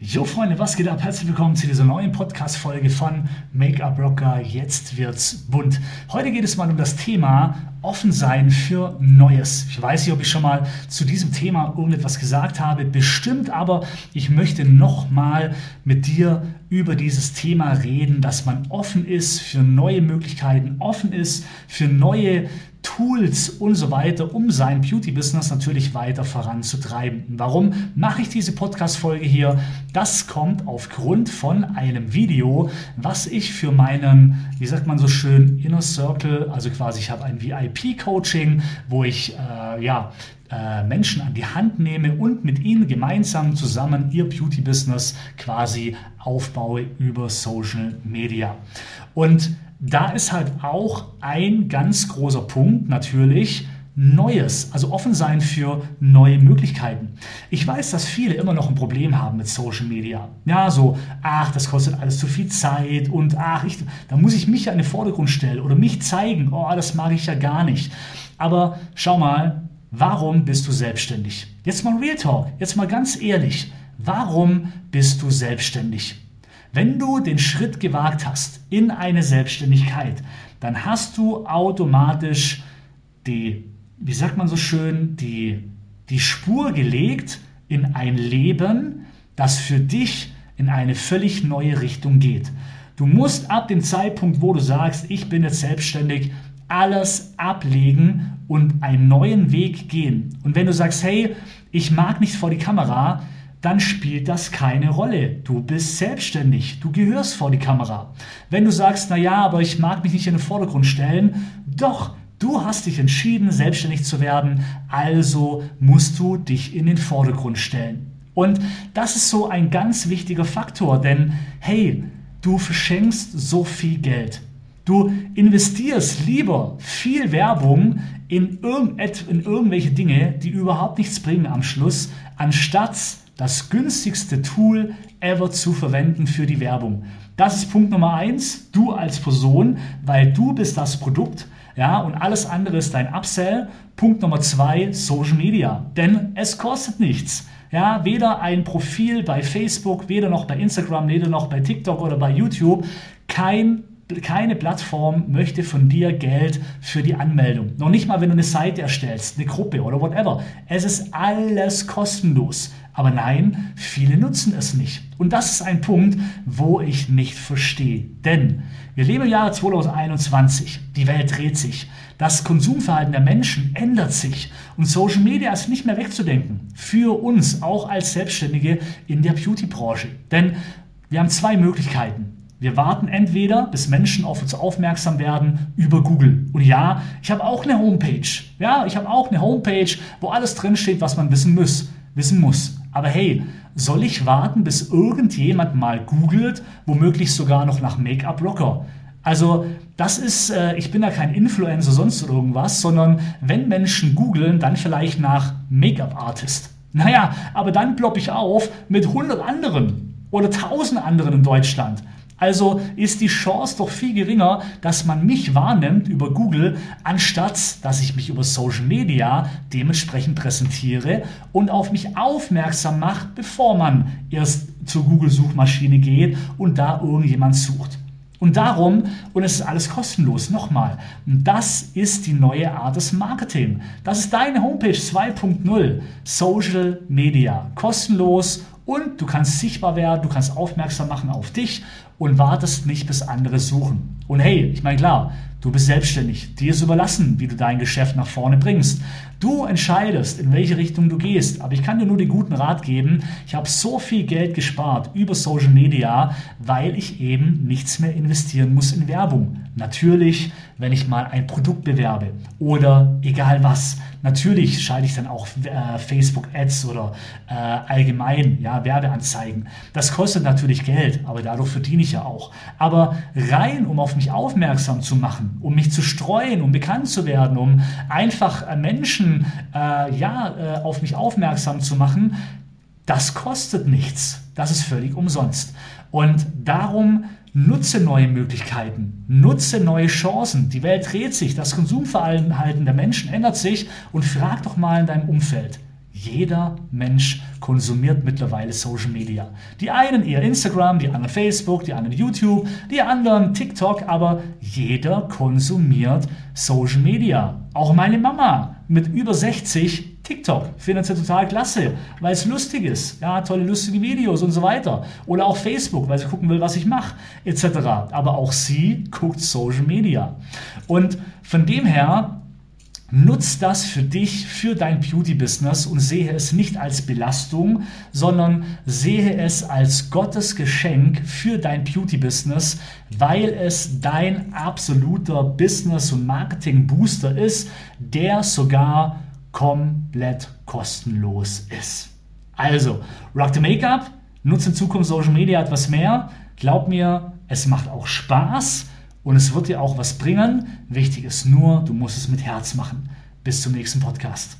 Jo Freunde, was geht ab? Herzlich willkommen zu dieser neuen Podcast-Folge von Make-up Rocker. Jetzt wird's bunt. Heute geht es mal um das Thema offen sein für Neues. Ich weiß nicht, ob ich schon mal zu diesem Thema irgendetwas gesagt habe, bestimmt, aber ich möchte nochmal mit dir über dieses Thema reden, dass man offen ist für neue Möglichkeiten, offen ist für neue Tools und so weiter, um sein Beauty-Business natürlich weiter voranzutreiben. Warum mache ich diese Podcast-Folge hier? Das kommt aufgrund von einem Video, was ich für meinen, wie sagt man so schön, Inner Circle, also quasi ich habe ein VIP-Coaching, wo ich äh, ja äh, Menschen an die Hand nehme und mit ihnen gemeinsam zusammen ihr Beauty-Business quasi aufbaue über Social Media. Und da ist halt auch ein ganz großer Punkt natürlich, Neues, also offen sein für neue Möglichkeiten. Ich weiß, dass viele immer noch ein Problem haben mit Social Media. Ja, so, ach, das kostet alles zu viel Zeit und ach, ich, da muss ich mich ja in den Vordergrund stellen oder mich zeigen. Oh, das mag ich ja gar nicht. Aber schau mal, warum bist du selbstständig? Jetzt mal Real Talk, jetzt mal ganz ehrlich. Warum bist du selbstständig? Wenn du den Schritt gewagt hast in eine Selbstständigkeit, dann hast du automatisch die, wie sagt man so schön, die, die Spur gelegt in ein Leben, das für dich in eine völlig neue Richtung geht. Du musst ab dem Zeitpunkt, wo du sagst, ich bin jetzt selbstständig, alles ablegen und einen neuen Weg gehen. Und wenn du sagst, hey, ich mag nicht vor die Kamera, dann spielt das keine Rolle. Du bist selbstständig, du gehörst vor die Kamera. Wenn du sagst, na ja, aber ich mag mich nicht in den Vordergrund stellen, doch, du hast dich entschieden, selbstständig zu werden, also musst du dich in den Vordergrund stellen. Und das ist so ein ganz wichtiger Faktor, denn hey, du verschenkst so viel Geld. Du investierst lieber viel Werbung in, irgend, in irgendwelche Dinge, die überhaupt nichts bringen am Schluss, anstatt das günstigste Tool ever zu verwenden für die Werbung. Das ist Punkt Nummer eins. Du als Person, weil du bist das Produkt. Ja, und alles andere ist dein Upsell. Punkt Nummer zwei, Social Media. Denn es kostet nichts. Ja, weder ein Profil bei Facebook, weder noch bei Instagram, weder noch bei TikTok oder bei YouTube. Kein keine Plattform möchte von dir Geld für die Anmeldung. Noch nicht mal, wenn du eine Seite erstellst, eine Gruppe oder whatever. Es ist alles kostenlos. Aber nein, viele nutzen es nicht. Und das ist ein Punkt, wo ich nicht verstehe. Denn wir leben im Jahre 2021. Die Welt dreht sich. Das Konsumverhalten der Menschen ändert sich. Und Social Media ist nicht mehr wegzudenken. Für uns, auch als Selbstständige in der Beauty-Branche. Denn wir haben zwei Möglichkeiten. Wir warten entweder, bis Menschen auf uns aufmerksam werden über Google. Und ja, ich habe auch eine Homepage. Ja, ich habe auch eine Homepage, wo alles drinsteht, was man wissen muss. Wissen muss. Aber hey, soll ich warten, bis irgendjemand mal googelt, womöglich sogar noch nach Make-up-Rocker? Also das ist, äh, ich bin da kein Influencer, sonst irgendwas, sondern wenn Menschen googeln, dann vielleicht nach Make-up-Artist. Naja, aber dann ploppe ich auf mit 100 anderen oder 1000 anderen in Deutschland. Also ist die Chance doch viel geringer, dass man mich wahrnimmt über Google, anstatt dass ich mich über Social Media dementsprechend präsentiere und auf mich aufmerksam macht, bevor man erst zur Google-Suchmaschine geht und da irgendjemand sucht. Und darum, und es ist alles kostenlos, nochmal, das ist die neue Art des Marketing. Das ist deine Homepage 2.0, Social Media, kostenlos und du kannst sichtbar werden, du kannst aufmerksam machen auf dich und wartest nicht, bis andere suchen. Und hey, ich meine klar, du bist selbstständig, dir ist überlassen, wie du dein Geschäft nach vorne bringst. Du entscheidest, in welche Richtung du gehst. Aber ich kann dir nur den guten Rat geben, ich habe so viel Geld gespart über Social Media, weil ich eben nichts mehr investieren muss in Werbung. Natürlich, wenn ich mal ein Produkt bewerbe oder egal was. Natürlich schalte ich dann auch äh, Facebook Ads oder äh, allgemein ja, Werbeanzeigen. Das kostet natürlich Geld, aber dadurch verdiene ich ja auch. Aber rein, um auf mich aufmerksam zu machen, um mich zu streuen, um bekannt zu werden, um einfach äh, Menschen äh, ja, äh, auf mich aufmerksam zu machen, das kostet nichts. Das ist völlig umsonst. Und darum Nutze neue Möglichkeiten, nutze neue Chancen. Die Welt dreht sich, das Konsumverhalten der Menschen ändert sich und frag doch mal in deinem Umfeld. Jeder Mensch konsumiert mittlerweile Social Media. Die einen eher Instagram, die anderen Facebook, die anderen YouTube, die anderen TikTok, aber jeder konsumiert Social Media. Auch meine Mama mit über 60 TikTok findet sie total klasse, weil es lustig ist. Ja, tolle, lustige Videos und so weiter. Oder auch Facebook, weil sie gucken will, was ich mache, etc. Aber auch sie guckt Social Media. Und von dem her Nutz das für dich, für dein Beauty-Business und sehe es nicht als Belastung, sondern sehe es als Gottes Geschenk für dein Beauty-Business, weil es dein absoluter Business- und Marketing-Booster ist, der sogar komplett kostenlos ist. Also, Rock the Make-up, nutze in Zukunft Social Media etwas mehr. Glaub mir, es macht auch Spaß und es wird dir auch was bringen. Wichtig ist nur, du musst es mit Herz machen. Bis zum nächsten Podcast.